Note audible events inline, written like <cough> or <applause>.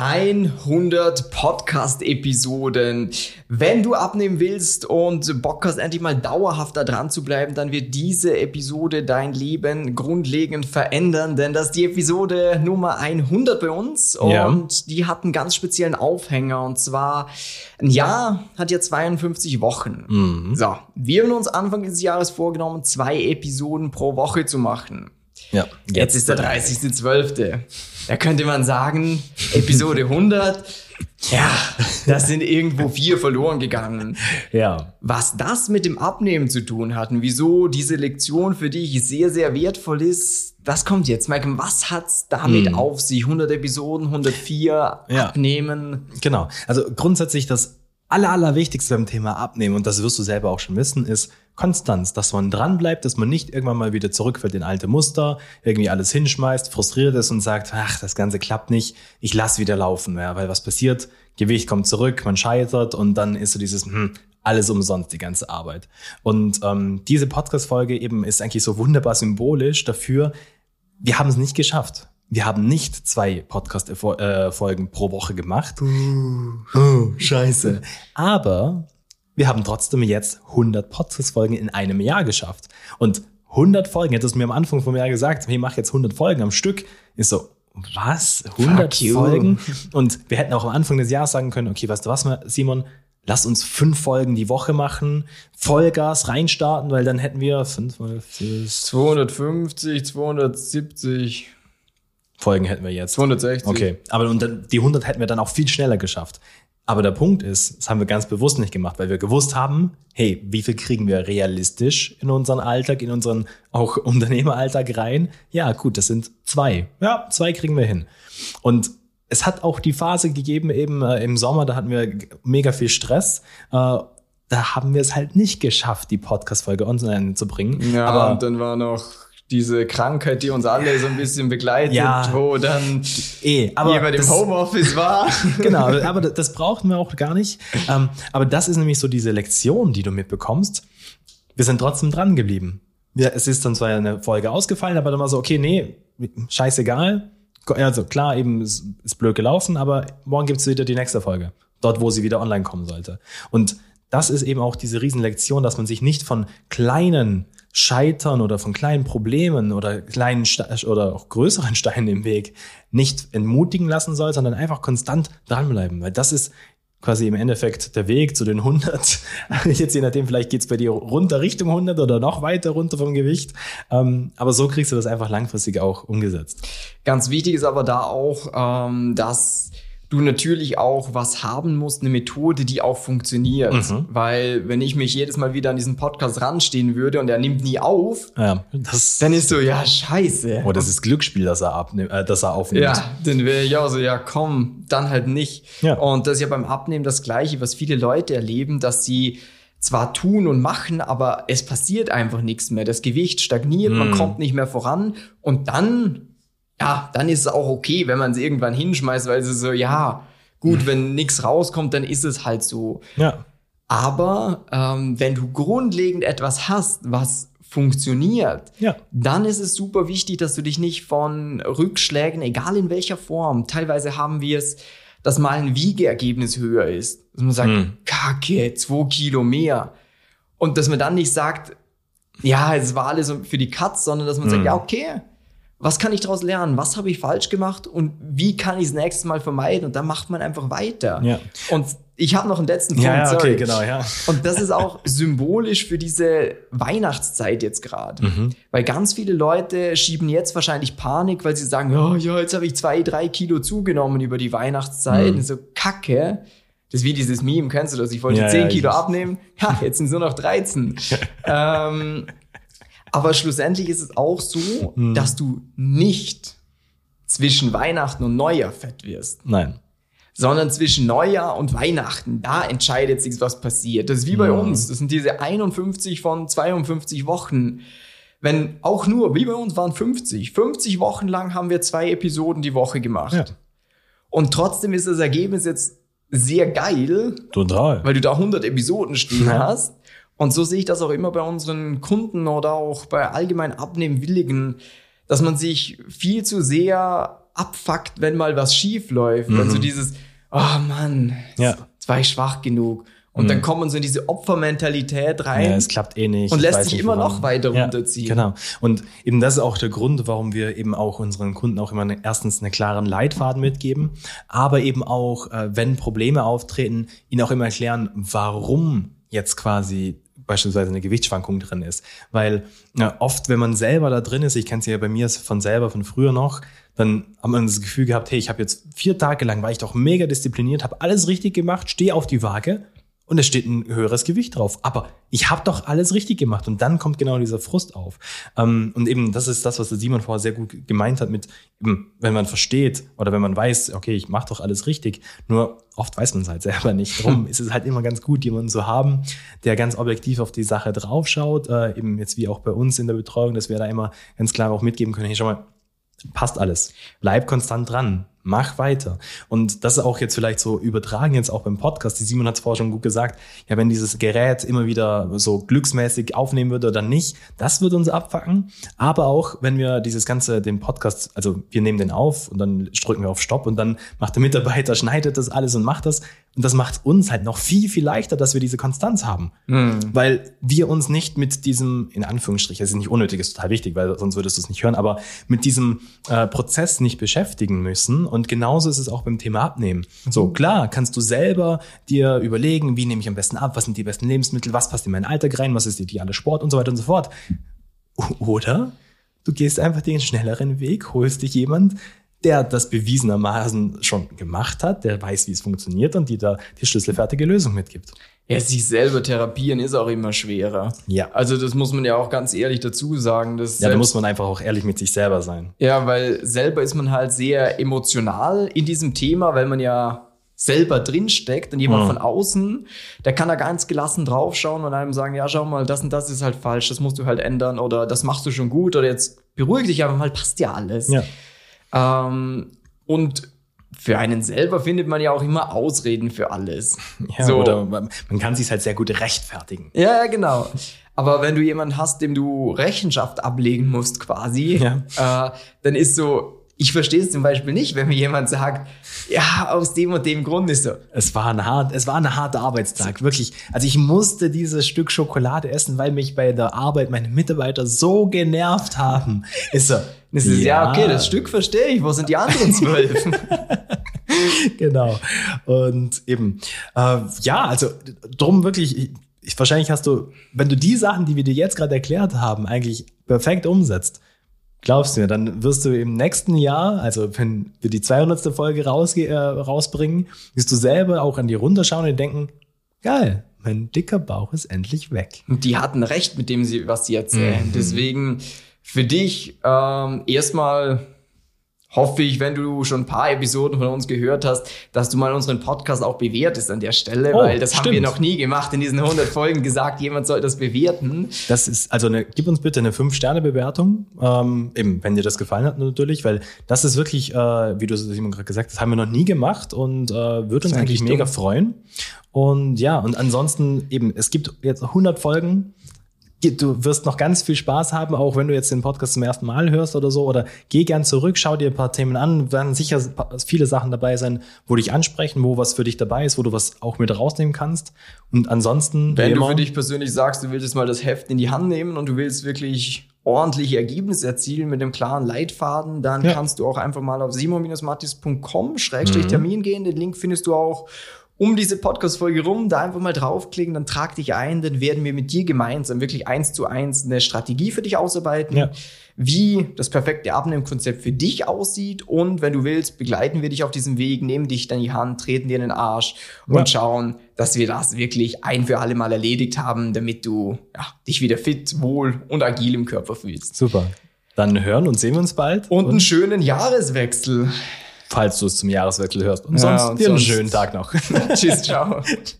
100 Podcast-Episoden. Wenn du abnehmen willst und Bock hast, endlich mal dauerhaft da dran zu bleiben, dann wird diese Episode dein Leben grundlegend verändern, denn das ist die Episode Nummer 100 bei uns und Ja. die hat einen ganz speziellen Aufhänger und zwar ein Jahr hat ja 52 Wochen. Mhm. So, wir haben uns Anfang dieses Jahres vorgenommen, zwei Episoden pro Woche zu machen. Ja, Jetzt ist der 30.12. Da könnte man sagen, Episode 100, ja, das sind irgendwo vier verloren gegangen. Ja. Was das mit dem Abnehmen zu tun hat und wieso diese Lektion für dich sehr, sehr wertvoll ist, das kommt jetzt. Malcolm, was hat's damit auf sich? 100 Episoden, 104 Ja. abnehmen? Genau. Also grundsätzlich das aller, allerwichtigste beim Thema Abnehmen, und das wirst du selber auch schon wissen, ist Konstanz, dass man dranbleibt, dass man nicht irgendwann mal wieder zurückfällt in alte Muster, irgendwie alles hinschmeißt, frustriert ist und sagt, ach, das Ganze klappt nicht, ich lass wieder laufen, ja, weil was passiert? Gewicht kommt zurück, man scheitert und dann ist so dieses, hm, alles umsonst, die ganze Arbeit. Und ähm, diese Podcast-Folge eben ist eigentlich so wunderbar symbolisch dafür, wir haben es nicht geschafft. Wir haben nicht zwei Podcast-Folgen pro Woche gemacht. Oh, scheiße. Aber wir haben trotzdem jetzt 100 Podcast-Folgen in einem Jahr geschafft. Und 100 Folgen, hättest du mir am Anfang vom Jahr gesagt, hey, mach jetzt 100 Folgen am Stück, ist so, was? 100 Fuck you. Folgen? Und wir hätten auch am Anfang des Jahres sagen können, okay, weißt du was, Simon, lass uns fünf Folgen die Woche machen, Vollgas reinstarten, weil dann hätten wir fünf mal vier 250, 270, Folgen hätten wir jetzt. 260. Okay, aber und dann, die 100 hätten wir dann auch viel schneller geschafft. Aber der Punkt ist, das haben wir ganz bewusst nicht gemacht, weil wir gewusst haben, hey, wie viel kriegen wir realistisch in unseren Alltag, in unseren auch <laughs> Unternehmeralltag rein? Ja, gut, das sind zwei. Ja, zwei kriegen wir hin. Und es hat auch die Phase gegeben, eben äh, im Sommer, da hatten wir mega viel Stress. Äh, da haben wir es halt nicht geschafft, die Podcast-Folge online zu bringen. Ja, aber und dann war noch diese Krankheit, die uns alle so ein bisschen begleitet, Ja. wo dann eh, aber jemand im Homeoffice war. <laughs> genau, aber das brauchten wir auch gar nicht. Ähm, aber das ist nämlich so diese Lektion, die du mitbekommst. Wir sind trotzdem dran geblieben. Ja, es ist dann zwar eine Folge ausgefallen, aber dann war so, okay, nee, scheißegal. Also klar, eben ist, ist blöd gelaufen, aber morgen gibt's wieder die nächste Folge. Dort, wo sie wieder online kommen sollte. Und das ist eben auch diese Riesenlektion, dass man sich nicht von kleinen Scheitern oder von kleinen Problemen oder kleinen Ste oder auch größeren <laughs> Steinen im Weg nicht entmutigen lassen soll, sondern einfach konstant dranbleiben. Weil das ist quasi im Endeffekt der Weg zu den 100. <laughs> Jetzt je nachdem, vielleicht geht's bei dir runter Richtung 100 oder noch weiter runter vom Gewicht. Ähm, aber so kriegst du das einfach langfristig auch umgesetzt. Ganz wichtig ist aber da auch, ähm, dass du natürlich auch was haben musst, eine Methode, die auch funktioniert. Mhm. Weil wenn ich mich jedes Mal wieder an diesen Podcast ranstehen würde und er nimmt nie auf, Ja, das, dann ist so, ja, scheiße. oh, das ist Glücksspiel, das er, abnimmt, äh, das er aufnimmt. Ja, dann wäre ich auch so, ja komm, dann halt nicht. Ja. Und das ist ja beim Abnehmen das Gleiche, was viele Leute erleben, dass sie zwar tun und machen, aber es passiert einfach nichts mehr. Das Gewicht stagniert, man Mm. kommt nicht mehr voran und dann, ja, dann ist es auch okay, wenn man es irgendwann hinschmeißt, weil es ist so, ja, gut, wenn nichts rauskommt, dann ist es halt so. ja. Aber ähm, wenn du grundlegend etwas hast, was funktioniert, Ja. dann ist es super wichtig, dass du dich nicht von Rückschlägen, egal in welcher Form, teilweise haben wir es, dass mal ein Wiegeergebnis höher ist. Dass man sagt, Hm. kacke, zwei Kilo mehr. Und dass man dann nicht sagt, ja, es war alles für die Katz, sondern dass man sagt, Hm. ja, okay, was kann ich daraus lernen? Was habe ich falsch gemacht? Und wie kann ich es nächstes Mal vermeiden? Und dann macht man einfach weiter. Ja. Und ich habe noch einen letzten Punkt, Ja, ja, okay, genau, ja. Und das ist auch <laughs> symbolisch für diese Weihnachtszeit jetzt gerade. Mhm. Weil ganz viele Leute schieben jetzt wahrscheinlich Panik, weil sie sagen, oh, ja, jetzt habe ich zwei, drei Kilo zugenommen über die Weihnachtszeit. Mhm. So, kacke. Das ist wie dieses Meme, kennst du das? Ich wollte Ja, zehn ja, Kilo abnehmen. Ja, jetzt sind es nur noch 13. <laughs> ähm, aber schlussendlich ist es auch so, Mhm. dass du nicht zwischen Weihnachten und Neujahr fett wirst Nein. sondern zwischen Neujahr und Weihnachten, da entscheidet sich, was passiert. Das ist wie bei uns. Das sind diese 51 von 52 Wochen. Wenn auch nur, wie bei uns waren 50. 50 Wochen lang haben wir zwei Episoden die Woche gemacht. Ja. Und trotzdem ist das Ergebnis jetzt sehr geil, Total. weil du da 100 Episoden stehen Ja. hast. Und so sehe ich das auch immer bei unseren Kunden oder auch bei allgemein Abnehmwilligen, dass man sich viel zu sehr abfuckt, wenn mal was schief läuft. Mhm. so dieses, oh Mann, ja. jetzt war ich schwach genug. Und mhm. dann kommt man so in diese Opfermentalität rein. Ja, es klappt eh nicht. Und lässt sich immer woran. noch weiter ja, runterziehen. Genau. Und eben das ist auch der Grund, warum wir eben auch unseren Kunden auch immer erstens einen klaren Leitfaden mitgeben, aber eben auch, äh, wenn Probleme auftreten, ihnen auch immer erklären, warum jetzt quasi beispielsweise eine Gewichtsschwankung drin ist. Weil ja, oft, wenn man selber da drin ist, ich kenne es ja bei mir von selber von früher noch, dann hat man das Gefühl gehabt, hey, ich habe jetzt vier Tage lang, war ich doch mega diszipliniert, habe alles richtig gemacht, stehe auf die Waage und es steht ein höheres Gewicht drauf. Aber ich habe doch alles richtig gemacht und dann kommt genau dieser Frust auf. Ähm, und eben das ist das, was der Simon vorher sehr gut gemeint hat mit, eben, wenn man versteht oder wenn man weiß, okay, ich mache doch alles richtig. Nur oft weiß man es halt selber nicht. Darum ist es halt immer ganz gut, jemanden zu haben, der ganz objektiv auf die Sache draufschaut. Äh, eben jetzt wie auch bei uns in der Betreuung, dass wir da immer ganz klar auch mitgeben können, hey, schau mal, passt alles. Bleib konstant dran mach weiter. Und das ist auch jetzt vielleicht so übertragen jetzt auch beim Podcast. Die Simon hat es vorher schon gut gesagt. Ja, wenn dieses Gerät immer wieder so glücksmäßig aufnehmen würde oder nicht, das würde uns abfacken. Aber auch, wenn wir dieses ganze, den Podcast, also wir nehmen den auf und dann drücken wir auf Stopp und dann macht der Mitarbeiter, schneidet das alles und macht das. Und das macht uns halt noch viel, viel leichter, dass wir diese Konstanz haben. Mhm. Weil wir uns nicht mit diesem, in Anführungsstrichen, es ist nicht unnötig, ist total wichtig, weil sonst würdest du es nicht hören, aber mit diesem äh, Prozess nicht beschäftigen müssen und genauso ist es auch beim Thema Abnehmen. Mhm. So, klar, kannst du selber dir überlegen, wie nehme ich am besten ab, was sind die besten Lebensmittel, was passt in meinen Alltag rein, was ist die ideale Sport und so weiter und so fort. Oder du gehst einfach den schnelleren Weg, holst dich jemand, der das bewiesenermaßen schon gemacht hat, der weiß, wie es funktioniert und die da die schlüsselfertige Lösung mitgibt. Ja, sich selber therapieren ist auch immer schwerer. Ja. Also das muss man ja auch ganz ehrlich dazu sagen. Dass ja, da muss man einfach auch ehrlich mit sich selber sein. Ja, weil selber ist man halt sehr emotional in diesem Thema, weil man ja selber drinsteckt und jemand mhm. von außen, der kann da ganz gelassen draufschauen und einem sagen, ja, schau mal, das und das ist halt falsch, das musst du halt ändern oder das machst du schon gut oder jetzt beruhig dich einfach mal, passt ja alles. Ja. Ähm, und für einen selber findet man ja auch immer Ausreden für alles. <laughs> Ja, so. oder man kann sich halt sehr gut rechtfertigen. Ja, genau. Aber wenn du jemanden hast, dem du Rechenschaft ablegen musst, quasi, ja. äh, dann ist so, ich verstehe es zum Beispiel nicht, wenn mir jemand sagt, ja, aus dem und dem Grund ist so. Es war ein hart, es war ein harter Arbeitstag, wirklich. Also ich musste dieses Stück Schokolade essen, weil mich bei der Arbeit meine Mitarbeiter so genervt haben. Ist so. Ist, ja. ja, okay, das Stück verstehe ich. Wo sind die anderen zwölf? <laughs> <laughs> genau. Und eben, äh, ja, also drum wirklich, ich, ich, wahrscheinlich hast du, wenn du die Sachen, die wir dir jetzt gerade erklärt haben, eigentlich perfekt umsetzt, Glaubst du mir, dann wirst du im nächsten Jahr, also wenn wir die 200. Folge rausge äh, rausbringen, wirst du selber auch an die runterschauen und denken, geil, mein dicker Bauch ist endlich weg. Und die hatten recht mit dem, sie, was sie erzählen. Mhm. Deswegen für dich ähm, erstmal hoffe ich, wenn du schon ein paar Episoden von uns gehört hast, dass du mal unseren Podcast auch bewertest an der Stelle, oh, weil das stimmt. haben wir noch nie gemacht in diesen 100 Folgen gesagt, jemand soll das bewerten. Das ist, also eine, gib uns bitte eine 5-Sterne-Bewertung, ähm, eben, wenn dir das gefallen hat natürlich, weil das ist wirklich, äh, wie du Simon gerade gesagt hast, haben wir noch nie gemacht und äh, würde uns eigentlich mega freuen. Und ja, und ansonsten eben, es gibt jetzt 100 Folgen, du wirst noch ganz viel Spaß haben, auch wenn du jetzt den Podcast zum ersten Mal hörst oder so. Oder geh gern zurück, schau dir ein paar Themen an. Werden sicher viele Sachen dabei sein, wo dich ansprechen, wo was für dich dabei ist, wo du was auch mit rausnehmen kannst. Und ansonsten. Wenn du für dich persönlich sagst, du willst jetzt mal das Heft in die Hand nehmen und du willst wirklich ordentliche Ergebnisse erzielen mit einem klaren Leitfaden, dann ja. kannst du auch einfach mal auf simon-mattis.com-termin mhm. gehen. Den Link findest du auch um diese Podcast-Folge rum, da einfach mal draufklicken, dann trag dich ein, dann werden wir mit dir gemeinsam wirklich eins zu eins eine Strategie für dich ausarbeiten, ja. wie das perfekte Abnehmkonzept für dich aussieht und wenn du willst, begleiten wir dich auf diesem Weg, nehmen dich dann die Hand, treten dir in den Arsch und ja. schauen, dass wir das wirklich ein für alle Mal erledigt haben, damit du ja, dich wieder fit, wohl und agil im Körper fühlst. Super. Dann hören und sehen wir uns bald. Und, und einen schönen Jahreswechsel falls du es zum Jahreswechsel hörst. Und sonst ja, und dir sonst einen schönen Tag noch. <laughs> Tschüss, ciao. <laughs>